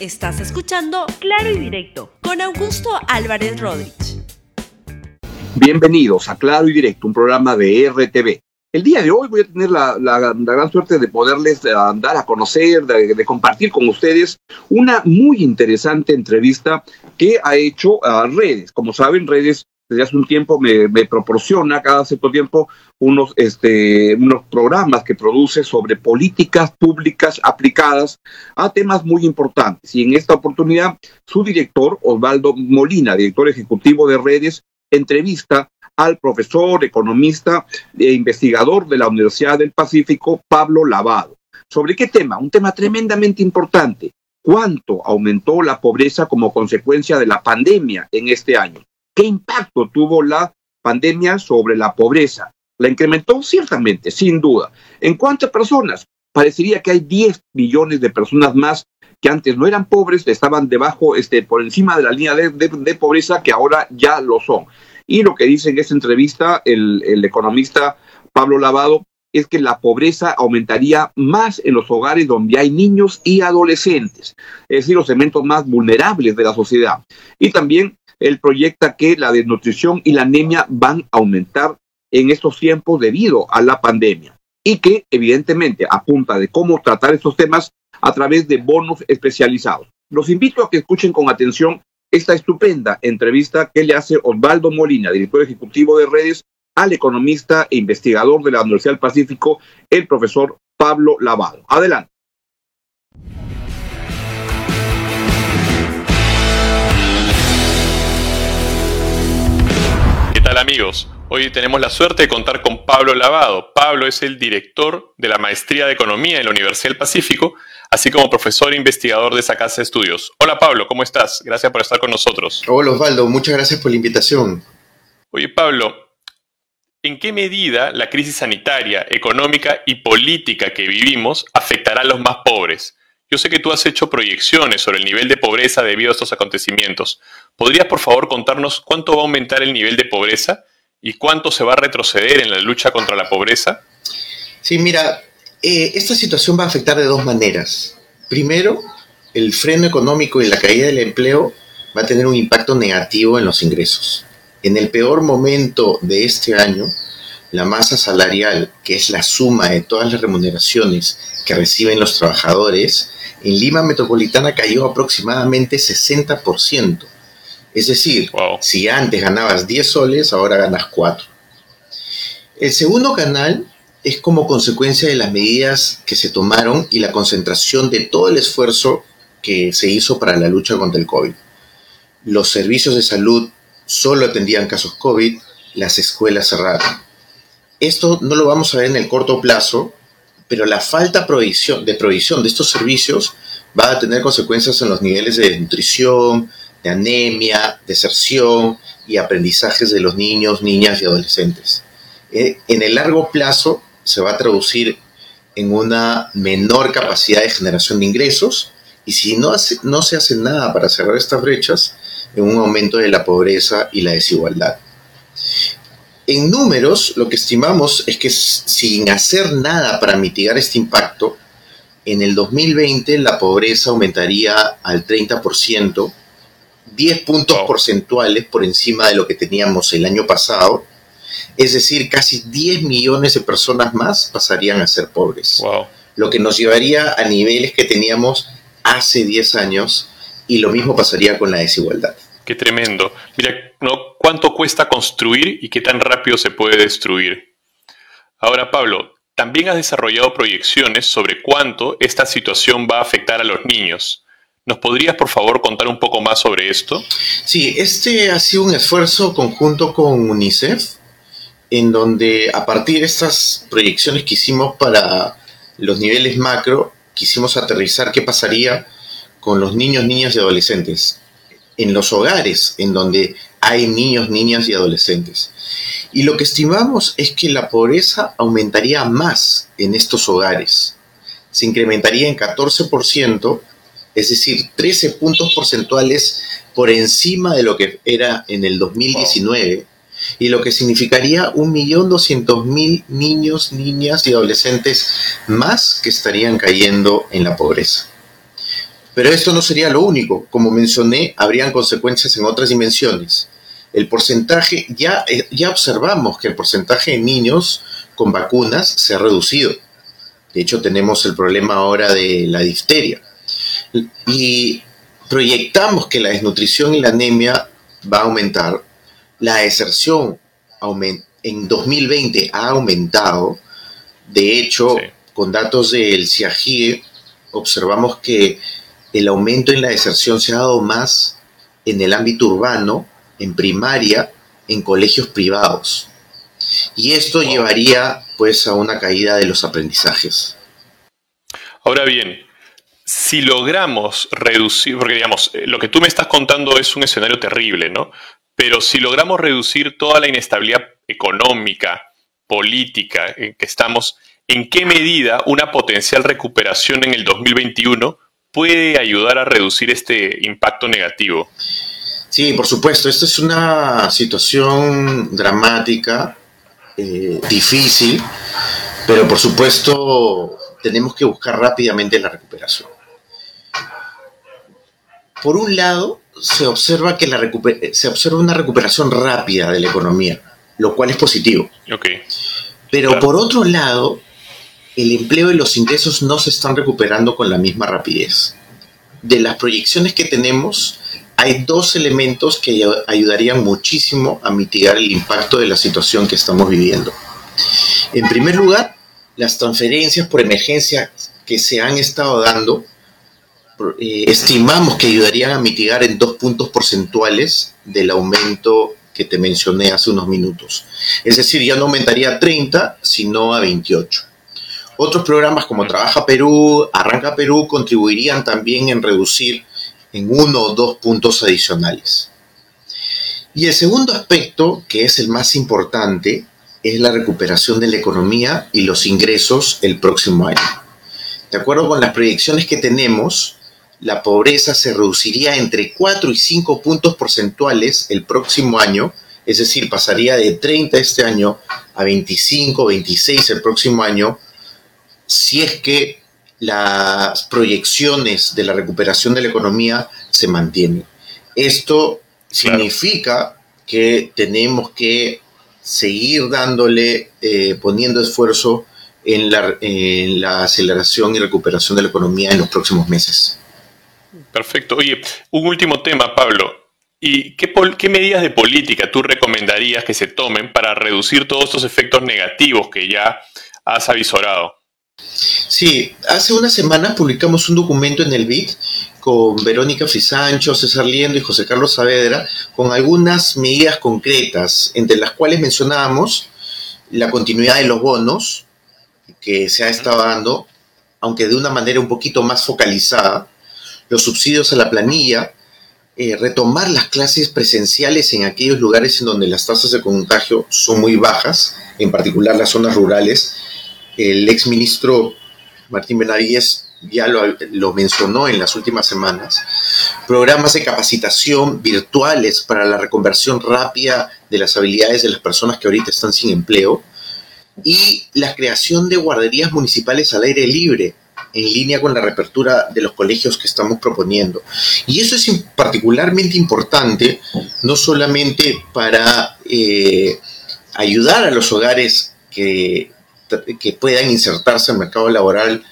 Estás escuchando Claro y Directo con Augusto Álvarez Rodríguez. Bienvenidos a Claro y Directo, un programa de RTV. El día de hoy voy a tener la, gran suerte de poderles eh, dar a conocer, de, compartir con ustedes una muy interesante entrevista que ha hecho a Redes. Como saben, Redes desde hace un tiempo me, proporciona cada cierto tiempo unos, este, unos programas que produce sobre políticas públicas aplicadas a temas muy importantes. Y en esta oportunidad, su director, Osvaldo Molina, director ejecutivo de Redes, entrevista al profesor, economista e investigador de la Universidad del Pacífico, Pablo Lavado. ¿Sobre qué tema? Un tema tremendamente importante. ¿Cuánto aumentó la pobreza como consecuencia de la pandemia en este año? ¿Qué impacto tuvo la pandemia sobre la pobreza? ¿La incrementó? Ciertamente, sin duda. ¿En cuántas personas? Parecería que hay 10 millones de personas más que antes no eran pobres, estaban debajo, este, por encima de la línea de pobreza, que ahora ya lo son. Y lo que dice en esta entrevista el, economista Pablo Lavado es que la pobreza aumentaría más en los hogares donde hay niños y adolescentes, es decir, los segmentos más vulnerables de la sociedad. Y también él proyecta que la desnutrición y la anemia van a aumentar en estos tiempos debido a la pandemia y que evidentemente apunta de cómo tratar estos temas a través de bonos especializados. Los invito a que escuchen con atención esta estupenda entrevista que le hace Osvaldo Molina, director ejecutivo de redes, al economista e investigador de la Universidad del Pacífico, el profesor Pablo Lavado. Adelante. Tal amigos? Hoy tenemos la suerte de contar con Pablo Lavado. Pablo es el director de la Maestría de Economía en la Universidad del Pacífico, así como profesor e investigador de esa casa de estudios. Hola Pablo, ¿cómo estás? Gracias por estar con nosotros. Hola Osvaldo, muchas gracias por la invitación. Oye Pablo, ¿en qué medida la crisis sanitaria, económica y política que vivimos afectará a los más pobres? Yo sé que tú has hecho proyecciones sobre el nivel de pobreza debido a estos acontecimientos. ¿Podrías por favor contarnos cuánto va a aumentar el nivel de pobreza y cuánto se va a retroceder en la lucha contra la pobreza? Sí, mira, eh, esta situación va a afectar de dos maneras. Primero, el freno económico y la caída del empleo va a tener un impacto negativo en los ingresos. En el peor momento de este año, la masa salarial, que es la suma de todas las remuneraciones que reciben los trabajadores, en Lima Metropolitana cayó aproximadamente 60%. Es decir, si antes ganabas 10 soles, ahora ganas 4. El segundo canal es como consecuencia de las medidas que se tomaron y la concentración de todo el esfuerzo que se hizo para la lucha contra el COVID. Los servicios de salud solo atendían casos COVID, las escuelas cerraron. Esto no lo vamos a ver en el corto plazo, pero la falta de provisión de estos servicios va a tener consecuencias en los niveles de nutrición, de anemia, deserción y aprendizajes de los niños, niñas y adolescentes. Eh, en el largo plazo se va a traducir en una menor capacidad de generación de ingresos y si no, no se hace nada para cerrar estas brechas, en un aumento de la pobreza y la desigualdad. En números, lo que estimamos es que sin hacer nada para mitigar este impacto, en el 2020 la pobreza aumentaría al 30%, 10 puntos porcentuales por encima de lo que teníamos el año pasado. Es decir, casi 10 millones de personas más pasarían a ser pobres. Lo que nos llevaría a niveles que teníamos hace 10 años y lo mismo pasaría con la desigualdad. Qué tremendo. Mira, ¿no? ¿cuánto cuesta construir y qué tan rápido se puede destruir? Ahora, Pablo, también has desarrollado proyecciones sobre cuánto esta situación va a afectar a los niños. ¿Nos podrías, por favor, contar un poco más sobre esto? Sí, este ha sido un esfuerzo conjunto con UNICEF, en donde a partir de estas proyecciones que hicimos para los niveles macro, quisimos aterrizar qué pasaría con los niños, niñas y adolescentes en los hogares en donde hay niños, niñas y adolescentes. Y lo que estimamos es que la pobreza aumentaría más en estos hogares. Se incrementaría en 14% es decir, 13 puntos porcentuales por encima de lo que era en el 2019, y lo que significaría 1.200.000 niños, niñas y adolescentes más que estarían cayendo en la pobreza. Pero esto no sería lo único. Como mencioné, habrían consecuencias en otras dimensiones. El porcentaje, ya, eh, ya observamos que el porcentaje de niños con vacunas se ha reducido. De hecho, tenemos el problema ahora de la difteria. Y proyectamos que la desnutrición y la anemia va a aumentar. La deserción en 2020 ha aumentado. De hecho, con datos del CIAGIE, observamos que el aumento en la deserción se ha dado más en el ámbito urbano, en primaria, en colegios privados. Y esto llevaría pues a una caída de los aprendizajes. Ahora bien, si logramos reducir, porque digamos, eh, lo que tú me estás contando es un escenario terrible, ¿no? Pero si logramos reducir toda la inestabilidad económica, política en que estamos, ¿en qué medida una potencial recuperación en el 2021 puede ayudar a reducir este impacto negativo? Sí, por supuesto, esta es una situación dramática, eh, difícil, pero por supuesto tenemos que buscar rápidamente la recuperación. Por un lado, se observa que la se observa una recuperación rápida de la economía, lo cual es positivo. Okay. Pero por otro lado, el empleo y los ingresos no se están recuperando con la misma rapidez. De las proyecciones que tenemos, hay dos elementos que ayudarían muchísimo a mitigar el impacto de la situación que estamos viviendo. En primer lugar, las transferencias por emergencia que se han estado dando eh, estimamos que ayudarían a mitigar en dos puntos porcentuales del aumento que te mencioné hace unos minutos. Es decir, ya no aumentaría a 30, sino a 28. Otros programas como Trabaja Perú, Arranca Perú contribuirían también en reducir en uno o dos puntos adicionales. Y el segundo aspecto, que es el más importante, es la recuperación de la economía y los ingresos el próximo año. De acuerdo con las proyecciones que tenemos, la pobreza se reduciría entre 4 y 5 puntos porcentuales el próximo año, es decir, pasaría de 30 este año a 25, 26 el próximo año, si es que las proyecciones de la recuperación de la economía se mantienen. Esto significa que tenemos que seguir dándole, eh, poniendo esfuerzo en la aceleración y recuperación de la economía en los próximos meses. Perfecto. Oye, un último tema, Pablo. ¿Y qué, medidas de política tú recomendarías que se tomen para reducir todos estos efectos negativos que ya has avisorado? Sí, hace unas semanas publicamos un documento en el BID con Verónica Frisancho, César Liendo y José Carlos Saavedra con algunas medidas concretas, entre las cuales mencionábamos la continuidad de los bonos que se ha estado dando, aunque de una manera un poquito más focalizada, los subsidios a la planilla, eh, retomar las clases presenciales en aquellos lugares en donde las tasas de contagio son muy bajas, en particular las zonas rurales. El exministro Martín Benavides ya lo, lo, mencionó en las últimas semanas, programas de capacitación virtuales para la reconversión rápida de las habilidades de las personas que ahorita están sin empleo y la creación de guarderías municipales al aire libre en línea con la reapertura de los colegios que estamos proponiendo. Y eso es particularmente importante, no solamente para eh, ayudar a los hogares que, que puedan insertarse al mercado laboral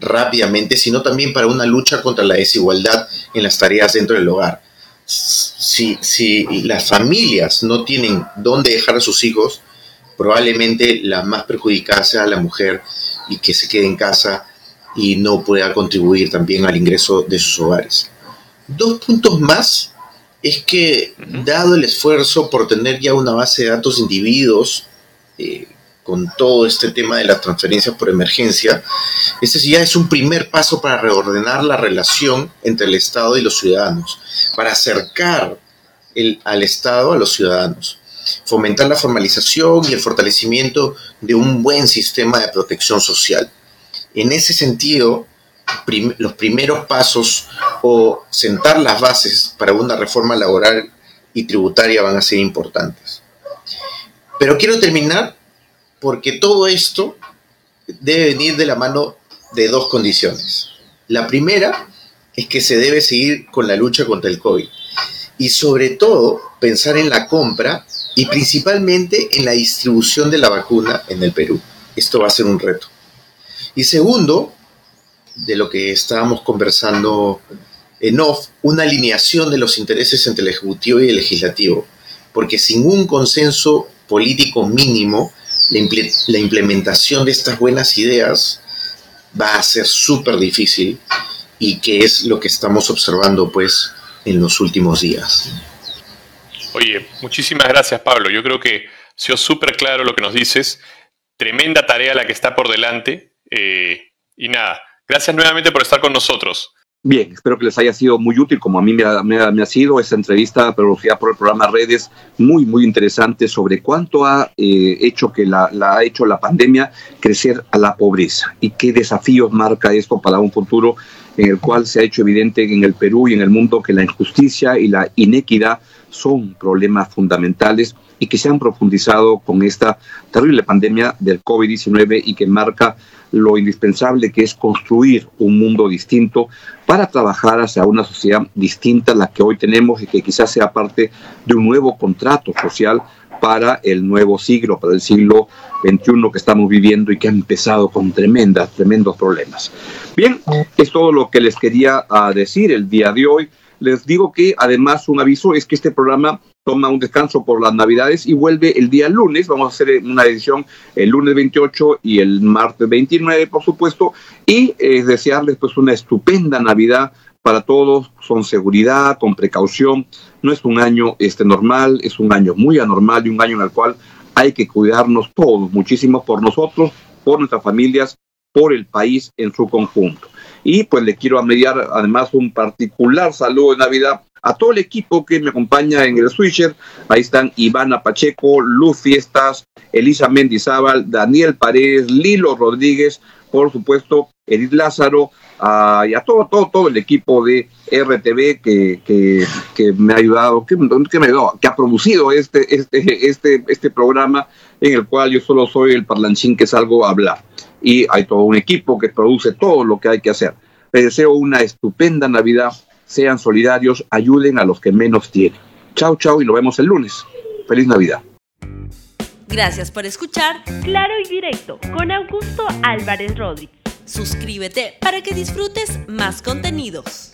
rápidamente, sino también para una lucha contra la desigualdad en las tareas dentro del hogar. Si, si las familias no tienen dónde dejar a sus hijos, probablemente la más perjudicada sea la mujer y que se quede en casa y no pueda contribuir también al ingreso de sus hogares. Dos puntos más es que, dado el esfuerzo por tener ya una base de datos de individuos, eh, con todo este tema de las transferencias por emergencia, este ya es un primer paso para reordenar la relación entre el Estado y los ciudadanos, para acercar el, al Estado a los ciudadanos, fomentar la formalización y el fortalecimiento de un buen sistema de protección social. En ese sentido, los primeros pasos o sentar las bases para una reforma laboral y tributaria van a ser importantes. Pero quiero terminar porque todo esto debe venir de la mano de dos condiciones. La primera es que se debe seguir con la lucha contra el COVID. Y sobre todo, pensar en la compra y principalmente en la distribución de la vacuna en el Perú. Esto va a ser un reto. Y segundo, de lo que estábamos conversando en off, una alineación de los intereses entre el Ejecutivo y el Legislativo. Porque sin un consenso político mínimo, la, implementación de estas buenas ideas va a ser súper difícil y que es lo que estamos observando pues en los últimos días. Oye, muchísimas gracias Pablo. Yo creo que ha sido súper claro lo que nos dices. Tremenda tarea la que está por delante. Eh, y nada, gracias nuevamente por estar con nosotros. Bien, espero que les haya sido muy útil, como a mí me ha, sido esta entrevista producida por el programa Redes, muy, muy interesante sobre cuánto ha eh, hecho que la, ha hecho la pandemia crecer a la pobreza y qué desafíos marca esto para un futuro en el cual se ha hecho evidente en el Perú y en el mundo que la injusticia y la inequidad son problemas fundamentales y que se han profundizado con esta terrible pandemia del COVID-19 y que marca lo indispensable que es construir un mundo distinto para trabajar hacia una sociedad distinta a la que hoy tenemos y que quizás sea parte de un nuevo contrato social para el nuevo siglo, para el siglo XXI que estamos viviendo y que ha empezado con tremendas, tremendos problemas. Bien, es todo lo que les quería ah, decir el día de hoy. Les digo que además un aviso es que este programa toma un descanso por las navidades y vuelve el día lunes. Vamos a hacer una edición el lunes 28 y el martes 29, por supuesto, y es desearles pues una estupenda Navidad para todos, con seguridad, con precaución. No es un año este, normal, es un año muy anormal y un año en el cual hay que cuidarnos todos, muchísimo por nosotros, por nuestras familias, por el país en su conjunto. Y pues le quiero mediar además un particular saludo de Navidad a todo el equipo que me acompaña en el Switcher. Ahí están Ivana Pacheco, Luz Fiestas, Elisa Mendizábal, Daniel Paredes, Lilo Rodríguez, por supuesto, Edith Lázaro, y a todo, todo, todo el equipo de RTV que, que, me ha ayudado, que, que, me que ha producido este, este, este, este programa en el cual yo solo soy el parlanchín que salgo a hablar. Y hay todo un equipo que produce todo lo que hay que hacer. Les deseo una estupenda Navidad sean solidarios, ayuden a los que menos tienen. Chao, chao y nos vemos el lunes. Feliz Navidad. Gracias por escuchar Claro y Directo con Augusto Álvarez Rodríguez. Suscríbete para que disfrutes más contenidos.